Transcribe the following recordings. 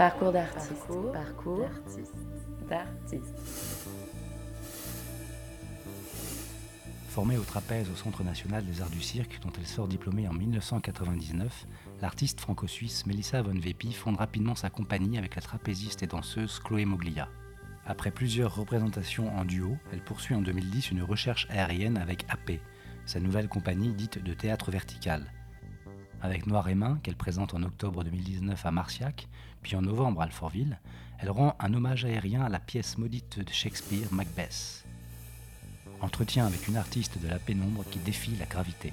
Parcours d'artiste. Parcours, d'artiste. Formée au trapèze au Centre national des arts du cirque, dont elle sort diplômée en 1999, l'artiste franco-suisse Melissa Von Vepi fonde rapidement sa compagnie avec la trapéziste et danseuse Chloé Moglia. Après plusieurs représentations en duo, elle poursuit en 2010 une recherche aérienne avec AP, sa nouvelle compagnie dite de théâtre vertical. Avec Noir et Main, qu'elle présente en octobre 2019 à Marciac, puis en novembre à Alfortville, elle rend un hommage aérien à la pièce maudite de Shakespeare, Macbeth. Entretien avec une artiste de la pénombre qui défie la gravité.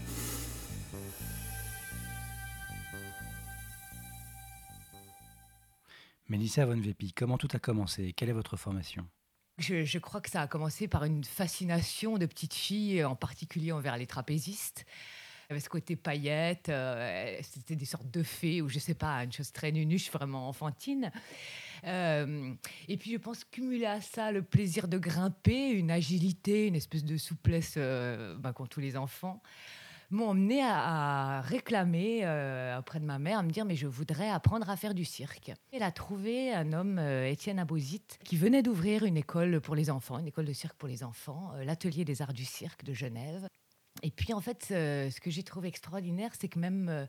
Mélissa Von Vepi, comment tout a commencé? Quelle est votre formation? Je, je, crois que ça a commencé par une fascination de petite fille, en particulier envers les trapézistes. Il y avait ce côté paillette, euh, c'était des sortes de fées, ou je sais pas, une chose très nunuche, vraiment enfantine. Euh, et puis je pense cumuler à ça le plaisir de grimper, une agilité, une espèce de souplesse euh, bah, qu'ont tous les enfants m'ont emmené à, réclamer euh, auprès de ma mère, à me dire mais je voudrais apprendre à faire du cirque. Elle a trouvé un homme, euh, Étienne Abosite, qui venait d'ouvrir une école pour les enfants, une école de cirque pour les enfants, euh, l'atelier des arts du cirque de Genève. Et puis en fait, ce que j'ai trouvé extraordinaire, c'est que même euh,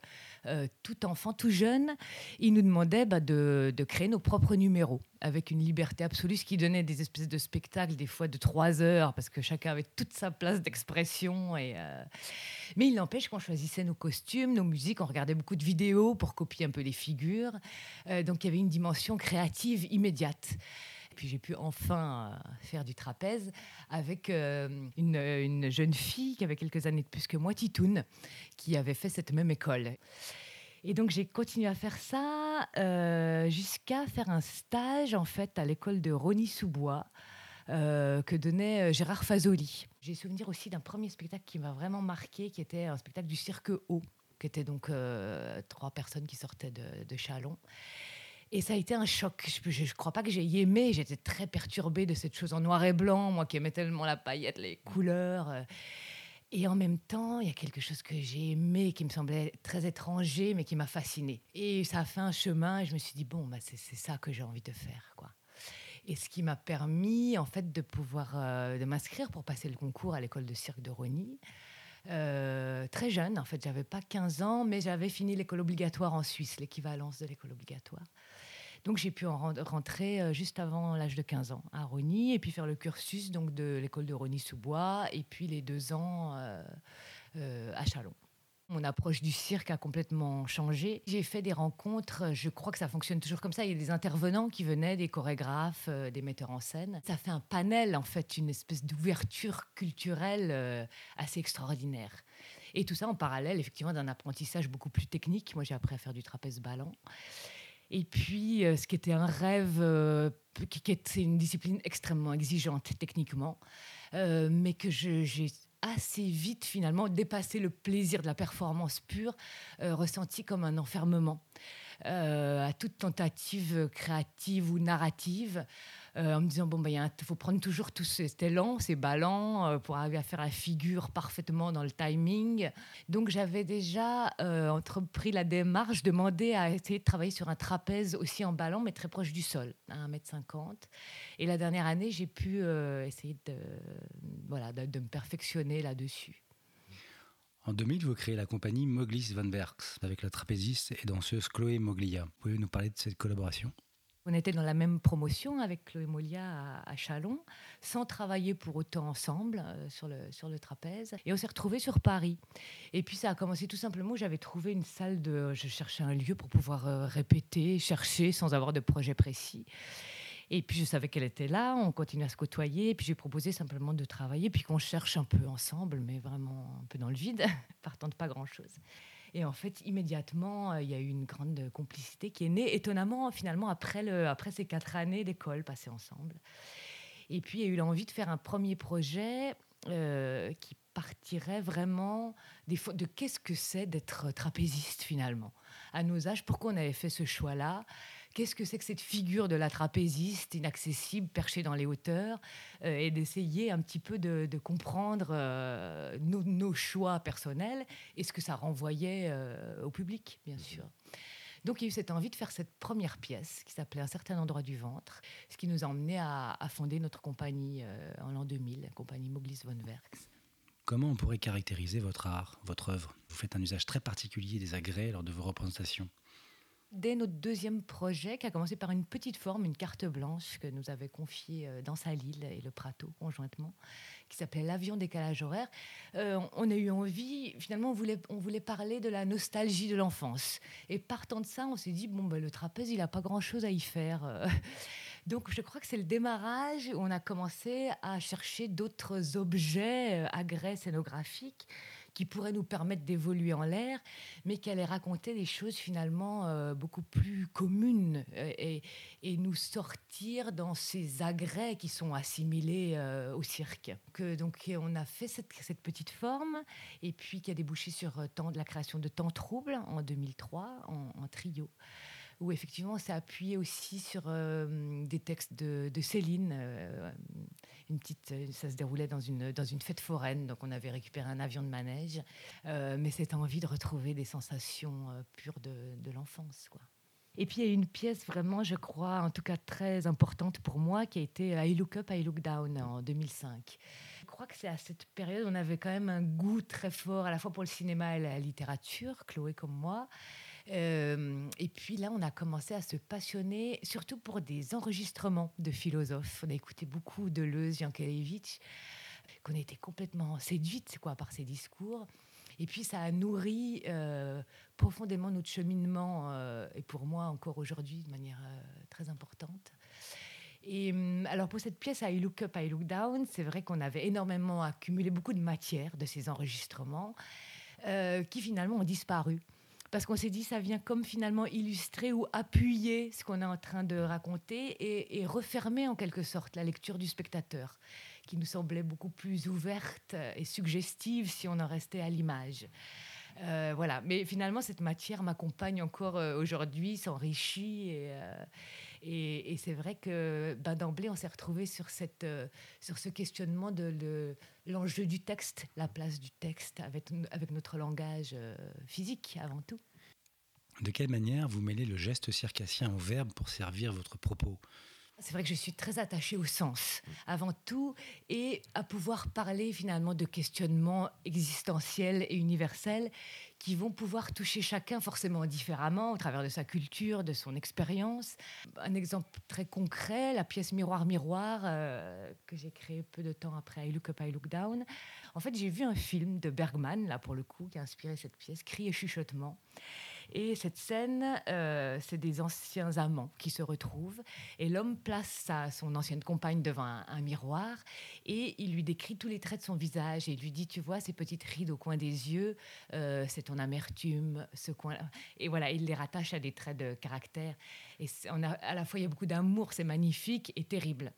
euh, tout enfant, tout jeune, il nous demandait bah, de, créer nos propres numéros avec une liberté absolue, ce qui donnait des espèces de spectacles, des fois de trois heures, parce que chacun avait toute sa place d'expression. Euh, Mais il n'empêche qu'on choisissait nos costumes, nos musiques, on regardait beaucoup de vidéos pour copier un peu les figures. donc il y avait une dimension créative immédiate puis j'ai pu enfin euh, faire du trapèze avec euh, une, jeune fille qui avait quelques années de plus que moi, Titoun, qui avait fait cette même école. Et donc j'ai continué à faire ça euh, jusqu'à faire un stage en fait à l'école de Rony-sous-Bois. que donnait Gérard Fazoli. J'ai souvenir aussi d'un premier spectacle qui m'a vraiment marqué, qui était un spectacle du Cirque Haut, qui était donc trois personnes qui sortaient de, de Chalon. Et ça a été un choc. Je ne crois pas que j'ai aimé. J'étais très perturbée de cette chose en noir et blanc, moi qui aimais tellement la paillette, les couleurs. Euh. Et en même temps, il y a quelque chose que j'ai aimé, qui me semblait très étranger, mais qui m'a fascinée. Et ça a fait un chemin, et je me suis dit, bon, bah, c'est ça que j'ai envie de faire. quoi. Et ce qui m'a permis, en fait, de pouvoir euh, de m'inscrire pour passer le concours à l'école de cirque de Rony. Euh, très jeune, en fait, j'avais pas 15 ans, mais j'avais fini l'école obligatoire en Suisse, l'équivalence de l'école obligatoire. Donc j'ai pu en rentrer euh, juste avant l'âge de 15 ans à Rony et puis faire le cursus donc de l'école de Rony-sous-Bois et puis les deux ans euh, à Chalon. Mon approche du cirque a complètement changé. J'ai fait des rencontres, je crois que ça fonctionne toujours comme ça. Il y a des intervenants qui venaient, des chorégraphes, des metteurs en scène. Ça fait un panel, en fait, une espèce d'ouverture culturelle assez extraordinaire. Et tout ça en parallèle, effectivement, d'un apprentissage beaucoup plus technique. Moi, j'ai appris à faire du trapèze ballant. Et puis, euh, ce qui était un rêve, euh, qui, était une discipline extrêmement exigeante techniquement, euh, mais que j'ai assez vite finalement dépassé le plaisir de la performance pure, ressenti comme un enfermement. à toute tentative créative ou narrative, euh, en me disant bon, ben, il faut prendre toujours tout cet élan, ces ballons, euh, pour arriver à faire la figure parfaitement dans le timing. Donc j'avais déjà euh, entrepris la démarche, demandé à essayer de travailler sur un trapèze aussi en ballon, mais très proche du sol, à 1m50. Et la dernière année, j'ai pu essayer de, voilà, de, me perfectionner là-dessus. En 2000, vous créez la compagnie Moglis Van Berks avec la trapéziste et danseuse Chloé Moglia. Pouvez vous nous parler de cette collaboration? On était dans la même promotion avec Chloé Molia à, Chalon, sans travailler pour autant ensemble euh, sur, le, sur le trapèze. Et on s'est retrouvés sur Paris. Et puis ça a commencé tout simplement, j'avais trouvé une salle de... Je cherchais un lieu pour pouvoir euh, répéter, chercher sans avoir de projet précis. Et puis je savais qu'elle était là, on continuait à se côtoyer, et puis j'ai proposé simplement de travailler, puis qu'on cherche un peu ensemble, mais vraiment un peu dans le vide, partant de pas grand-chose. Et en fait, immédiatement, euh, il y a eu une grande complicité qui est née, étonnamment, finalement, après, le, après ces quatre années d'école passées ensemble. Et puis, il y a eu l'envie de faire un premier projet euh, qui partirait vraiment des de qu'est-ce que c'est d'être trapéziste finalement? À nos âges, pourquoi on avait fait ce choix-là? Qu'est-ce que c'est que cette figure de la trapéziste inaccessible, perchée dans les hauteurs, euh, et d'essayer un petit peu de, comprendre euh, nos, choix personnels et ce que ça renvoyait euh, au public, bien sûr. Donc il y a eu cette envie de faire cette première pièce qui s'appelait Un certain endroit du ventre, ce qui nous a emmené à, fonder notre compagnie en l'an 2000, la compagnie Moglis von Werks. Comment on pourrait caractériser votre art, votre œuvre? Vous faites un usage très particulier des agrès lors de vos représentations. Dès notre deuxième projet, qui a commencé par une petite forme, une carte blanche que nous avait confiée euh, dans sa Lille et le Prato conjointement, qui s'appelait L'avion décalage horaire, euh, on a eu envie, finalement, on voulait, on voulait parler de la nostalgie de l'enfance. Et partant de ça, on s'est dit, bon, ben, le trapèze, il n'a pas grand-chose à y faire. Euh. Donc je crois que c'est le démarrage où on a commencé à chercher d'autres objets, agrès scénographiques qui pourrait nous permettre d'évoluer en l'air, mais qui allait raconter des choses finalement euh, beaucoup plus communes euh, et, nous sortir dans ces agrès qui sont assimilés euh, au cirque. Que, donc on a fait cette, petite forme et puis qui a débouché sur temps, la création de Temps Trouble en 2003 en, en trio où effectivement on s'est appuyé aussi sur des textes de, Céline, une petite, euh, ça se déroulait dans une, dans une fête foraine, donc on avait récupéré un avion de manège, euh, mais cette envie de retrouver des sensations euh, pures de, l'enfance. quoi. Et puis il y a une pièce vraiment, je crois, en tout cas très importante pour moi, qui a été I Look Up, I Look Down en 2005. Je crois que c'est à cette période on avait quand même un goût très fort à la fois pour le cinéma et la littérature, Chloé comme moi. Euh, et puis là, on a commencé à se passionner, surtout pour des enregistrements de philosophes. On a écouté beaucoup de Deleuze, Yankelevitch, qu'on était complètement séduite quoi, par ses discours. Et puis ça a nourri euh, profondément notre cheminement, euh, et pour moi encore aujourd'hui de manière très importante. Et hum, alors pour cette pièce I Look Up, I Look Down, c'est vrai qu'on avait énormément accumulé beaucoup de matière de ces enregistrements qui finalement ont disparu parce qu'on s'est dit ça vient comme finalement illustrer ou appuyer ce qu'on est en train de raconter et, refermer en quelque sorte la lecture du spectateur, qui nous semblait beaucoup plus ouverte et suggestive si on en restait à l'image. Euh, voilà, mais finalement cette matière m'accompagne encore euh, aujourd'hui, s'enrichit et, euh, et, c'est vrai que bah, d'emblée on s'est retrouvé sur, cette, sur ce questionnement de l'enjeu du texte, la place du texte avec, avec notre langage physique avant tout. De quelle manière vous mêlez le geste circassien au verbe pour servir votre propos? C'est vrai que je suis très attachée au sens, avant tout, et à pouvoir parler finalement de questionnements existentiels et universels qui vont pouvoir toucher chacun forcément différemment au travers de sa culture, de son expérience. Un exemple très concret, la pièce Miroir Miroir euh, que j'ai créée peu de temps après I Look Up, I Look Down. En fait, j'ai vu un film de Bergman, là pour le coup, qui a inspiré cette pièce, Cri et chuchotement. Et cette scène, euh, c'est des anciens amants qui se retrouvent. Et l'homme place sa, son ancienne compagne devant un, miroir et il lui décrit tous les traits de son visage. Et il lui dit Tu vois, ces petites rides au coin des yeux, euh, c'est ton amertume, ce coin. Et voilà, il les rattache à des traits de caractère. Et a, à la fois, il y a beaucoup d'amour, c'est magnifique et terrible.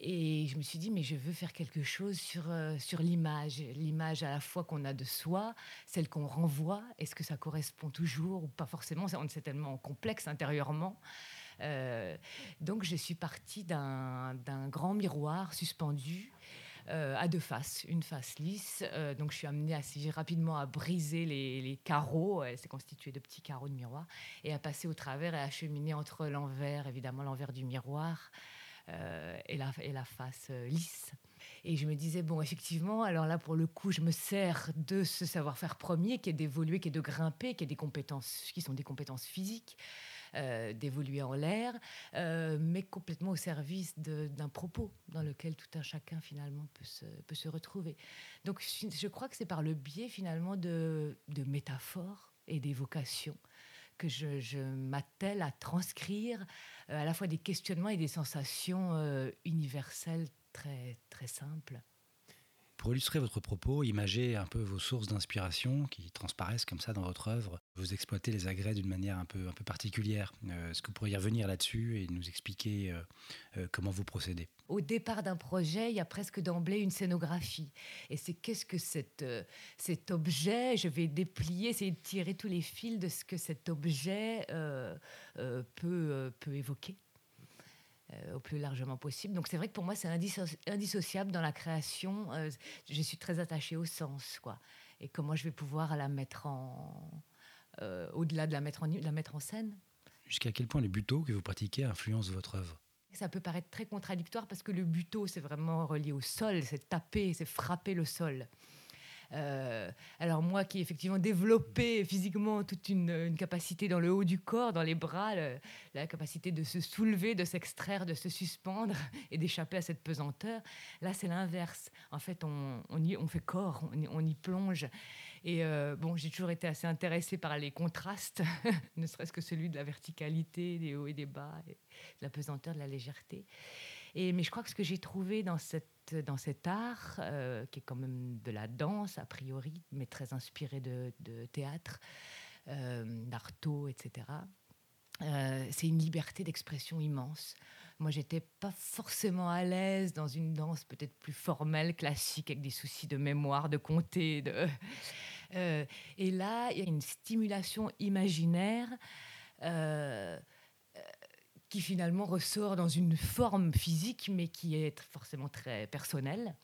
Et je me suis dit, mais je veux faire quelque chose sur, euh, sur l'image. L'image à la fois qu'on a de soi, celle qu'on renvoie. Est-ce que ça correspond toujours ou pas forcément? C'est tellement complexe intérieurement. Euh, donc je suis partie d'un grand miroir suspendu. Euh, à deux faces, une face lisse. donc je suis amenée assez rapidement à briser les, les carreaux, c'est constitué de petits carreaux de miroir, et à passer au travers et à cheminer entre l'envers, évidemment l'envers du miroir, euh, et, la, et la face euh, lisse. Et je me disais, bon, effectivement, alors là, pour le coup, je me sers de ce savoir-faire premier qui est d'évoluer, qui est de grimper, qui est des compétences, qui sont des compétences physiques, euh, d'évoluer en l'air, mais complètement au service d'un propos dans lequel tout un chacun, finalement, peut se, peut se retrouver. Donc, je crois que c'est par le biais, finalement, de, de métaphores et d'évocations que je, m'attelle à transcrire euh, à la fois des questionnements et des sensations euh, universelles très, très simples. Pour illustrer votre propos, imagez un peu vos sources d'inspiration qui transparaissent comme ça dans votre œuvre. Vous exploitez les agrès d'une manière un peu, un peu particulière. Euh, est-ce que vous pourriez revenir là-dessus et nous expliquer comment vous procédez? Au départ d'un projet, il y a presque d'emblée une scénographie. Et c'est qu'est-ce que cet, euh, cet objet, je vais déplier, essayer de tirer tous les fils de ce que cet objet euh, euh, peut, peut évoquer au plus largement possible. Donc c'est vrai que pour moi, c'est indissociable dans la création. je suis très attachée au sens, quoi. Et comment je vais pouvoir la mettre en au-delà de la mettre en, de la mettre en scène. Jusqu'à quel point les buto que vous pratiquez influencent votre œuvre? Ça peut paraître très contradictoire parce que le buto, c'est vraiment relié au sol, c'est taper, c'est frapper le sol. Euh, alors moi qui ai effectivement développé physiquement toute une, capacité dans le haut du corps, dans les bras, la capacité de se soulever, de s'extraire, de se suspendre et d'échapper à cette pesanteur, là c'est l'inverse. En fait, on, y, fait corps, on y, plonge. Et euh, bon, j'ai toujours été assez intéressée par les contrastes, ne serait-ce que celui de la verticalité, des hauts et des bas, de la pesanteur, de la légèreté. Mais je crois que ce que j'ai trouvé dans cette dans cet art, euh, qui est quand même de la danse a priori, mais très inspiré de, théâtre, euh, etc. Euh, c'est une liberté d'expression immense. Moi, j'étais pas forcément à l'aise dans une danse peut-être plus formelle, classique, avec des soucis de mémoire, de compter. De... et là, il y a une stimulation imaginaire qui finalement ressort dans une forme physique, mais qui est forcément très personnelle.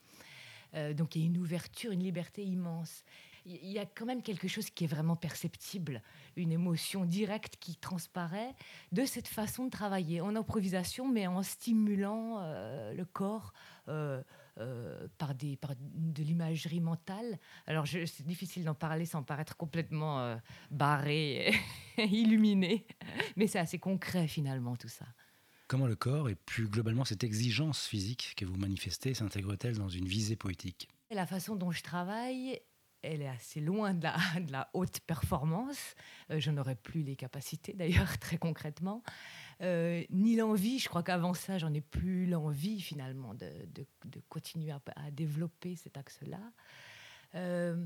Euh, donc il y a une ouverture, une liberté immense. Il y a quand même quelque chose qui est vraiment perceptible, une émotion directe qui transparaît de cette façon de travailler en improvisation, mais en stimulant euh, le corps. Euh, euh, par, des, par de l'imagerie mentale. Alors, c'est difficile d'en parler sans paraître complètement euh, barré, illuminé, mais c'est assez concret finalement tout ça. Comment le corps et plus globalement cette exigence physique que vous manifestez s'intègre-t-elle dans une visée poétique? La façon dont je travaille elle est assez loin de la, haute performance. Euh, je n'aurais plus les capacités, d'ailleurs, très concrètement. Euh, ni l'envie. Je crois qu'avant ça, j'en ai plus l'envie, finalement, de, de, continuer à, développer cet axe-là. Euh,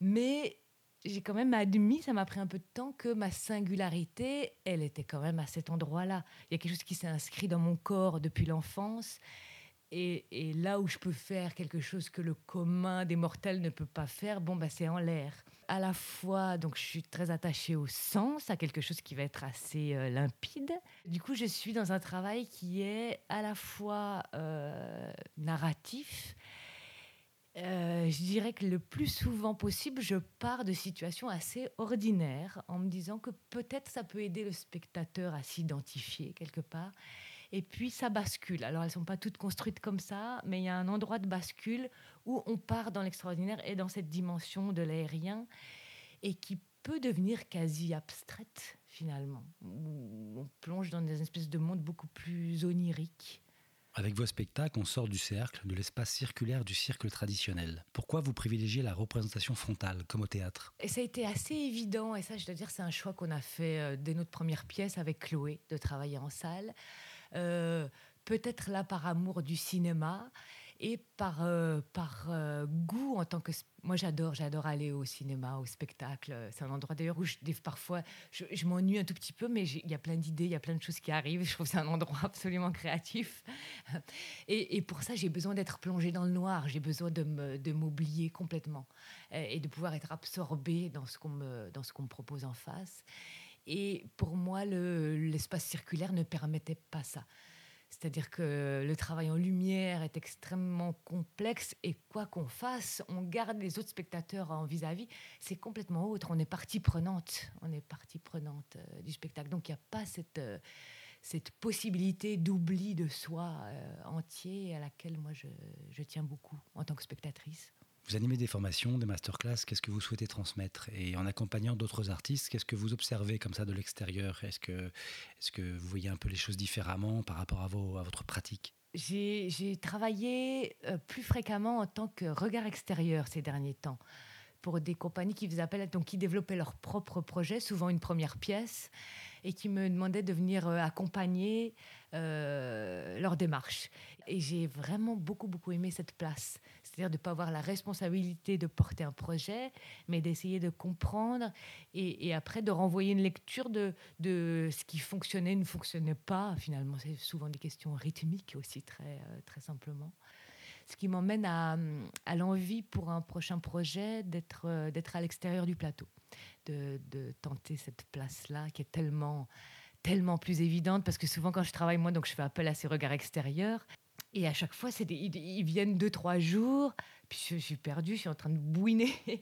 mais j'ai quand même admis, ça m'a pris un peu de temps, que ma singularité, elle était quand même à cet endroit-là. Il y a quelque chose qui s'est inscrit dans mon corps depuis l'enfance et, là où je peux faire quelque chose que le commun des mortels ne peut pas faire, bon, bah, c'est en l'air. À la fois, donc, je suis très attachée au sens, à quelque chose qui va être assez euh, limpide. Du coup, je suis dans un travail qui est à la fois euh, narratif. Euh, je dirais que le plus souvent possible, je pars de situations assez ordinaires en me disant que peut-être ça peut aider le spectateur à s'identifier quelque part et puis ça bascule. Alors elles ne sont pas toutes construites comme ça, mais il y a un endroit de bascule où on part dans l'extraordinaire et dans cette dimension de l'aérien et qui peut devenir quasi abstraite finalement. Où on plonge dans des espèces de mondes beaucoup plus oniriques. Avec vos spectacles, on sort du cercle, de l'espace circulaire du cirque traditionnel. Pourquoi vous privilégiez la représentation frontale, comme au théâtre? Et ça a été assez évident, et ça, je dois dire, c'est un choix qu'on a fait euh, dès notre première pièce avec Chloé, de travailler en salle. Euh, peut-être là par amour du cinéma et par, euh, par euh, goût en tant que... Moi, j'adore, j'adore aller au cinéma, au spectacle. C'est un endroit d'ailleurs où je, parfois je, m'ennuie un tout petit peu, mais il y a plein d'idées, il y a plein de choses qui arrivent. Je trouve que c'est un endroit absolument créatif. Et, pour ça, j'ai besoin d'être plongée dans le noir. J'ai besoin de m'oublier complètement et, de pouvoir être absorbée dans ce qu'on me, dans ce qu'on me propose en face. Et pour moi, l'espace circulaire ne permettait pas ça. C'est-à-dire que le travail en lumière est extrêmement complexe et quoi qu'on fasse, on garde les autres spectateurs en vis-à-vis. C'est complètement autre. On est partie prenante. On est partie prenante euh, du spectacle. Donc il n'y a pas cette, euh, cette possibilité d'oubli de soi euh, entier à laquelle moi je tiens beaucoup en tant que spectatrice. Vous animez des formations, des masterclass, qu'est-ce que vous souhaitez transmettre? Et en accompagnant d'autres artistes, qu'est-ce que vous observez comme ça de l'extérieur? Est-ce que, vous voyez un peu les choses différemment par rapport à, votre pratique? J'ai travaillé euh, plus fréquemment en tant que regard extérieur ces derniers temps pour des compagnies qui vous appellent, donc qui développaient leur propre projet, souvent une première pièce, et qui me demandaient de venir euh, accompagner euh, leur démarche. Et j'ai vraiment beaucoup, beaucoup aimé cette place. C'est-à-dire de ne pas avoir la responsabilité de porter un projet, mais d'essayer de comprendre et, après de renvoyer une lecture de, ce qui fonctionnait, ne fonctionnait pas. Finalement, c'est souvent des questions rythmiques aussi, très, euh, très simplement ce qui m'emmène à, l'envie pour un prochain projet d'être euh, d'être à l'extérieur du plateau, de, de tenter cette place-là qui est tellement tellement plus évidente parce que souvent quand je travaille moi donc je fais appel à ces regards extérieurs Et à chaque fois, ils, viennent deux, trois jours, puis je, suis perdue, je suis en train de bouiner.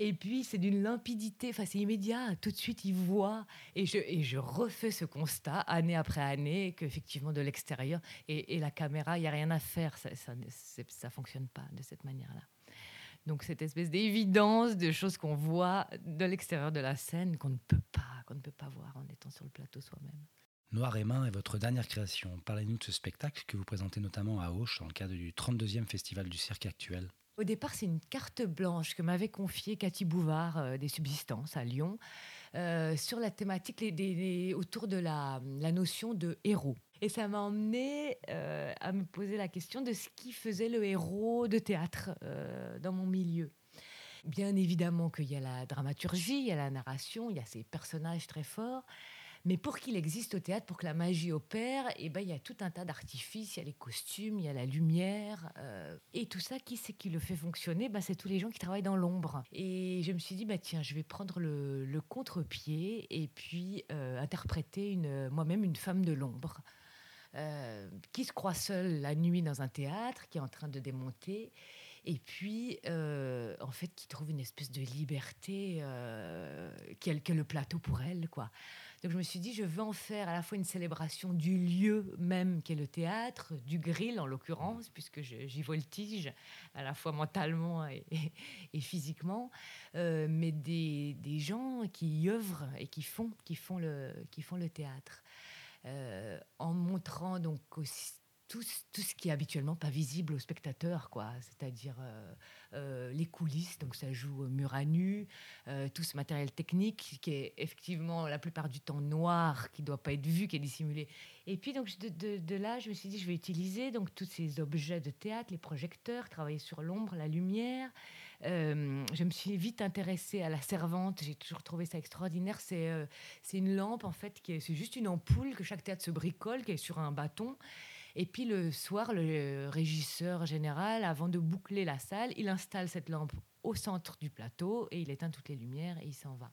Et puis, c'est d'une limpidité, enfin, c'est immédiat. Tout de suite, ils voient. Et je, et je refais ce constat, année après année, qu'effectivement, de l'extérieur, et, la caméra, il n'y a rien à faire. Ça ne fonctionne pas de cette manière-là. Donc, cette espèce d'évidence de choses qu'on voit de l'extérieur de la scène qu'on ne peut pas, qu'on ne peut pas voir en étant sur le plateau soi-même. Noir et Main est votre dernière création. Parlez-nous de ce spectacle que vous présentez notamment à Auch dans le cadre du 32e Festival du cirque actuel. Au départ, c'est une carte blanche que m'avait confiée Cathy Bouvard euh, des Subsistances à Lyon euh, sur la thématique autour de la, notion de héros. Et ça m'a emmené euh, à me poser la question de ce qui faisait le héros de théâtre dans mon milieu. Bien évidemment qu'il y a la dramaturgie, il y a la narration, il y a ces personnages très forts. Mais pour qu'il existe au théâtre, pour que la magie opère, eh ben, il y a tout un tas d'artifices, il y a les costumes, il y a la lumière. Euh, et tout ça, qui c'est qui le fait fonctionner? Ben, C'est tous les gens qui travaillent dans l'ombre. Et je me suis dit, bah, tiens, je vais prendre le, contre-pied et puis euh, interpréter moi-même une femme de l'ombre. Euh, qui se croit seule la nuit dans un théâtre, qui est en train de démonter, et puis, en fait, qui trouve une espèce de liberté euh, est le plateau pour elle, quoi. Donc je me suis dit, je veux en faire à la fois une célébration du lieu même qu'est le théâtre, du grill en l'occurrence, puisque j'y voltige à la fois mentalement et, physiquement, euh, mais des, gens qui y œuvrent et qui font, qui font, le, qui font le théâtre. Euh, en montrant donc aussi tout, tout, ce qui est habituellement pas visible au spectateur, quoi. C'est-à-dire euh, euh, les coulisses, donc ça joue mur à nu, euh, tout ce matériel technique qui est effectivement la plupart du temps noir, qui doit pas être vu, qui est dissimulé. Et puis donc de, là, je me suis dit, je vais utiliser donc tous ces objets de théâtre, les projecteurs, travailler sur l'ombre, la lumière. je me suis vite intéressée à la servante. J'ai toujours trouvé ça extraordinaire. C'est c'est une lampe en fait qui est c'est juste une ampoule que chaque théâtre se bricole, qui est sur un bâton. Et puis le soir, le régisseur général, avant de boucler la salle, il installe cette lampe au centre du plateau et il éteint toutes les lumières et il s'en va.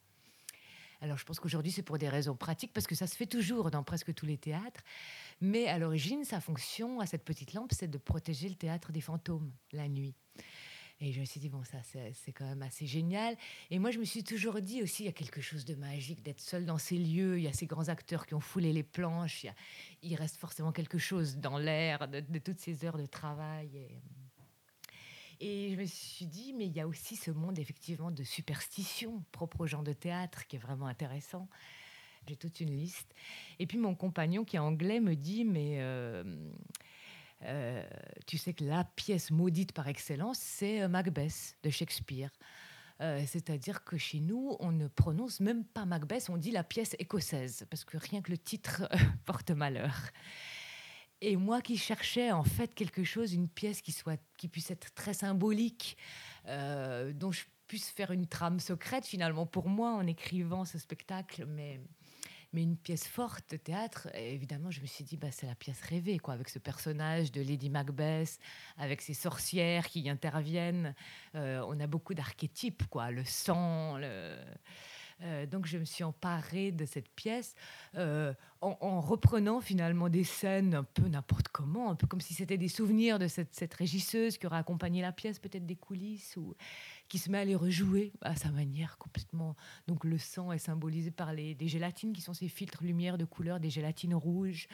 Alors je pense qu'aujourd'hui c'est pour des raisons pratiques parce que ça se fait toujours dans presque tous les théâtres. Mais à l'origine, sa fonction à cette petite lampe, c'est de protéger le théâtre des fantômes la nuit. Et je me suis dit, bon, ça, c'est quand même assez génial. Et moi, je me suis toujours dit aussi, il y a quelque chose de magique d'être seul dans ces lieux. Il y a ces grands acteurs qui ont foulé les planches. Il, reste forcément quelque chose dans l'air de, toutes ces heures de travail. Et, je me suis dit, mais il y a aussi ce monde, effectivement, de superstition propre aux gens de théâtre qui est vraiment intéressant. J'ai toute une liste. Et puis, mon compagnon, qui est anglais, me dit, mais. Euh, euh, tu sais que la pièce maudite par excellence, c'est euh, Macbeth de Shakespeare. Euh, c'est-à-dire que chez nous, on ne prononce même pas Macbeth, on dit la pièce écossaise, parce que rien que le titre porte malheur. Et moi qui cherchais en fait quelque chose, une pièce qui, soit, qui puisse être très symbolique, dont je puisse faire une trame secrète finalement pour moi en écrivant ce spectacle, mais mais une pièce forte de théâtre, évidemment, je me suis dit, bah, c'est la pièce rêvée, quoi, avec ce personnage de Lady Macbeth, avec ces sorcières qui interviennent. Euh, on a beaucoup d'archétypes, quoi, le sang, le euh, donc je me suis emparée de cette pièce euh, en, reprenant finalement des scènes un peu n'importe comment, un peu comme si c'était des souvenirs de cette, cette, régisseuse qui aurait accompagné la pièce, peut-être des coulisses, ou qui se met à les rejouer à sa manière complètement. Donc le sang est symbolisé par les, des gélatines qui sont ces filtres lumière de couleur, des gélatines rouges.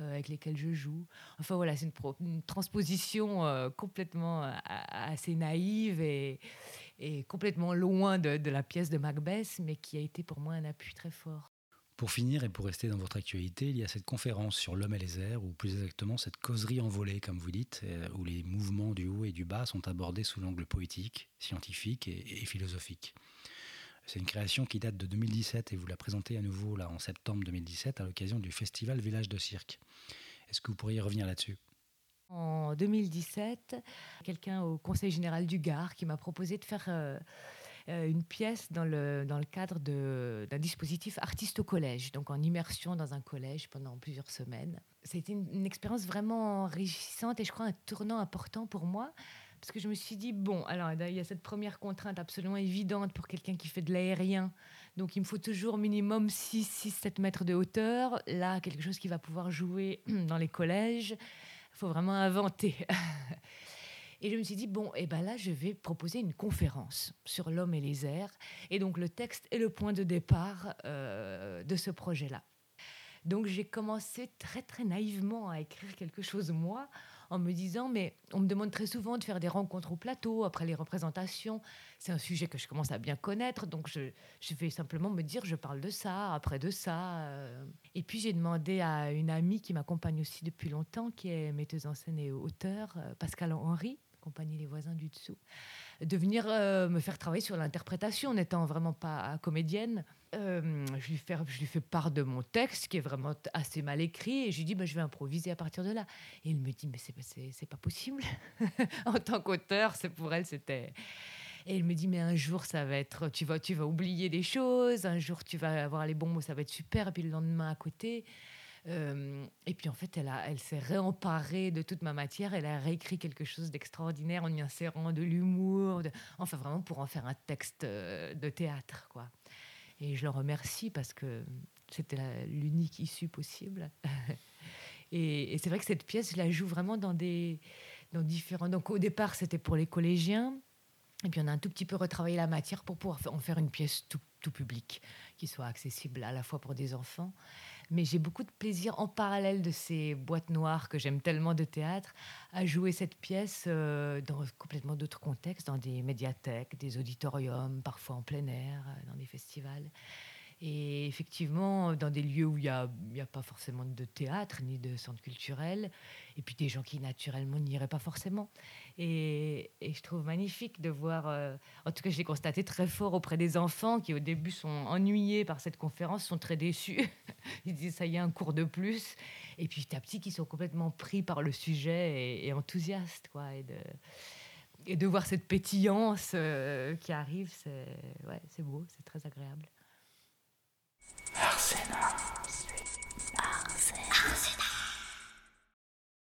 Euh, avec lesquelles je joue. Enfin voilà, c'est une, transposition complètement assez naïve et, et complètement loin de, la pièce de Macbeth, mais qui a été pour moi un appui très fort. Pour finir et pour rester dans votre actualité, il y a cette conférence sur l'homme et les airs, ou plus exactement cette causerie envolée, comme vous dites, euh, où les mouvements du haut et du bas sont abordés sous l'angle poétique, scientifique et, philosophique. C'est une création qui date de 2017 et vous la présentez à nouveau là en septembre 2017 à l'occasion du festival Village de Cirque. Est-ce que vous pourriez revenir là-dessus? En 2017, quelqu'un au Conseil général du Gard qui m'a proposé de faire euh, euh, une pièce dans le, dans le cadre d'un dispositif artiste au collège, donc en immersion dans un collège pendant plusieurs semaines. C'était une, une expérience vraiment enrichissante et je crois un tournant important pour moi. Parce que je me suis dit, bon, alors il y a cette première contrainte absolument évidente pour quelqu'un qui fait de l'aérien. Donc il me faut toujours minimum 6, 6, 7 mètres de hauteur. Là, quelque chose qui va pouvoir jouer dans les collèges. Il faut vraiment inventer. Et je me suis dit, bon, et eh ben là, je vais proposer une conférence sur l'homme et les airs. Et donc, le texte est le point de départ euh, de ce projet-là. Donc, j'ai commencé très, très naïvement à écrire quelque chose, moi, en me disant, mais on me demande très souvent de faire des rencontres au plateau après les représentations. C'est un sujet que je commence à bien connaître, donc je, vais simplement me dire, je parle de ça, après de ça. Euh. Et puis j'ai demandé à une amie qui m'accompagne aussi depuis longtemps, qui est metteuse en scène et auteur, euh, Pascal Henry, accompagner les voisins du dessous, de venir euh, me faire travailler sur l'interprétation, n'étant vraiment pas comédienne. Euh, je, lui fais, je lui fais part de mon texte, qui est vraiment assez mal écrit, et je lui dis, bah, je vais improviser à partir de là. Et il me dit, mais c'est, pas possible. en tant qu'auteur, c'est pour elle, c'était... Et il me dit, mais un jour, ça va être, tu vas, tu vas oublier des choses, un jour, tu vas avoir les bons mots, ça va être super, et puis le lendemain à côté, euh, et puis en fait, elle, elle s'est réemparée de toute ma matière. Elle a réécrit quelque chose d'extraordinaire en y insérant de l'humour, enfin vraiment pour en faire un texte euh, de théâtre, quoi. Et je le remercie parce que c'était l'unique issue possible. et, c'est vrai que cette pièce, je la joue vraiment dans des dans différents. Donc au départ, c'était pour les collégiens. Et puis on a un tout petit peu retravaillé la matière pour pouvoir en faire une pièce tout, tout public, qui soit accessible à la fois pour des enfants mais j'ai beaucoup de plaisir en parallèle de ces boîtes noires que j'aime tellement de théâtre à jouer cette pièce euh, dans complètement d'autres contextes, dans des médiathèques, des auditoriums, parfois en plein air, euh, dans des festivals. Et effectivement, dans des lieux où il n'y a, pas forcément de théâtre ni de centre culturel, et puis des gens qui naturellement n'iraient pas forcément. Et, je trouve magnifique de voir, euh, en tout cas je l'ai constaté très fort auprès des enfants qui au début sont ennuyés par cette conférence, sont très déçus. Ils disent ça y est, un cours de plus. Et puis petit à petit, qui sont complètement pris par le sujet et, enthousiastes. Quoi, et de, et de voir cette pétillance euh, qui arrive, c'est ouais, beau, c'est très agréable. Arsena.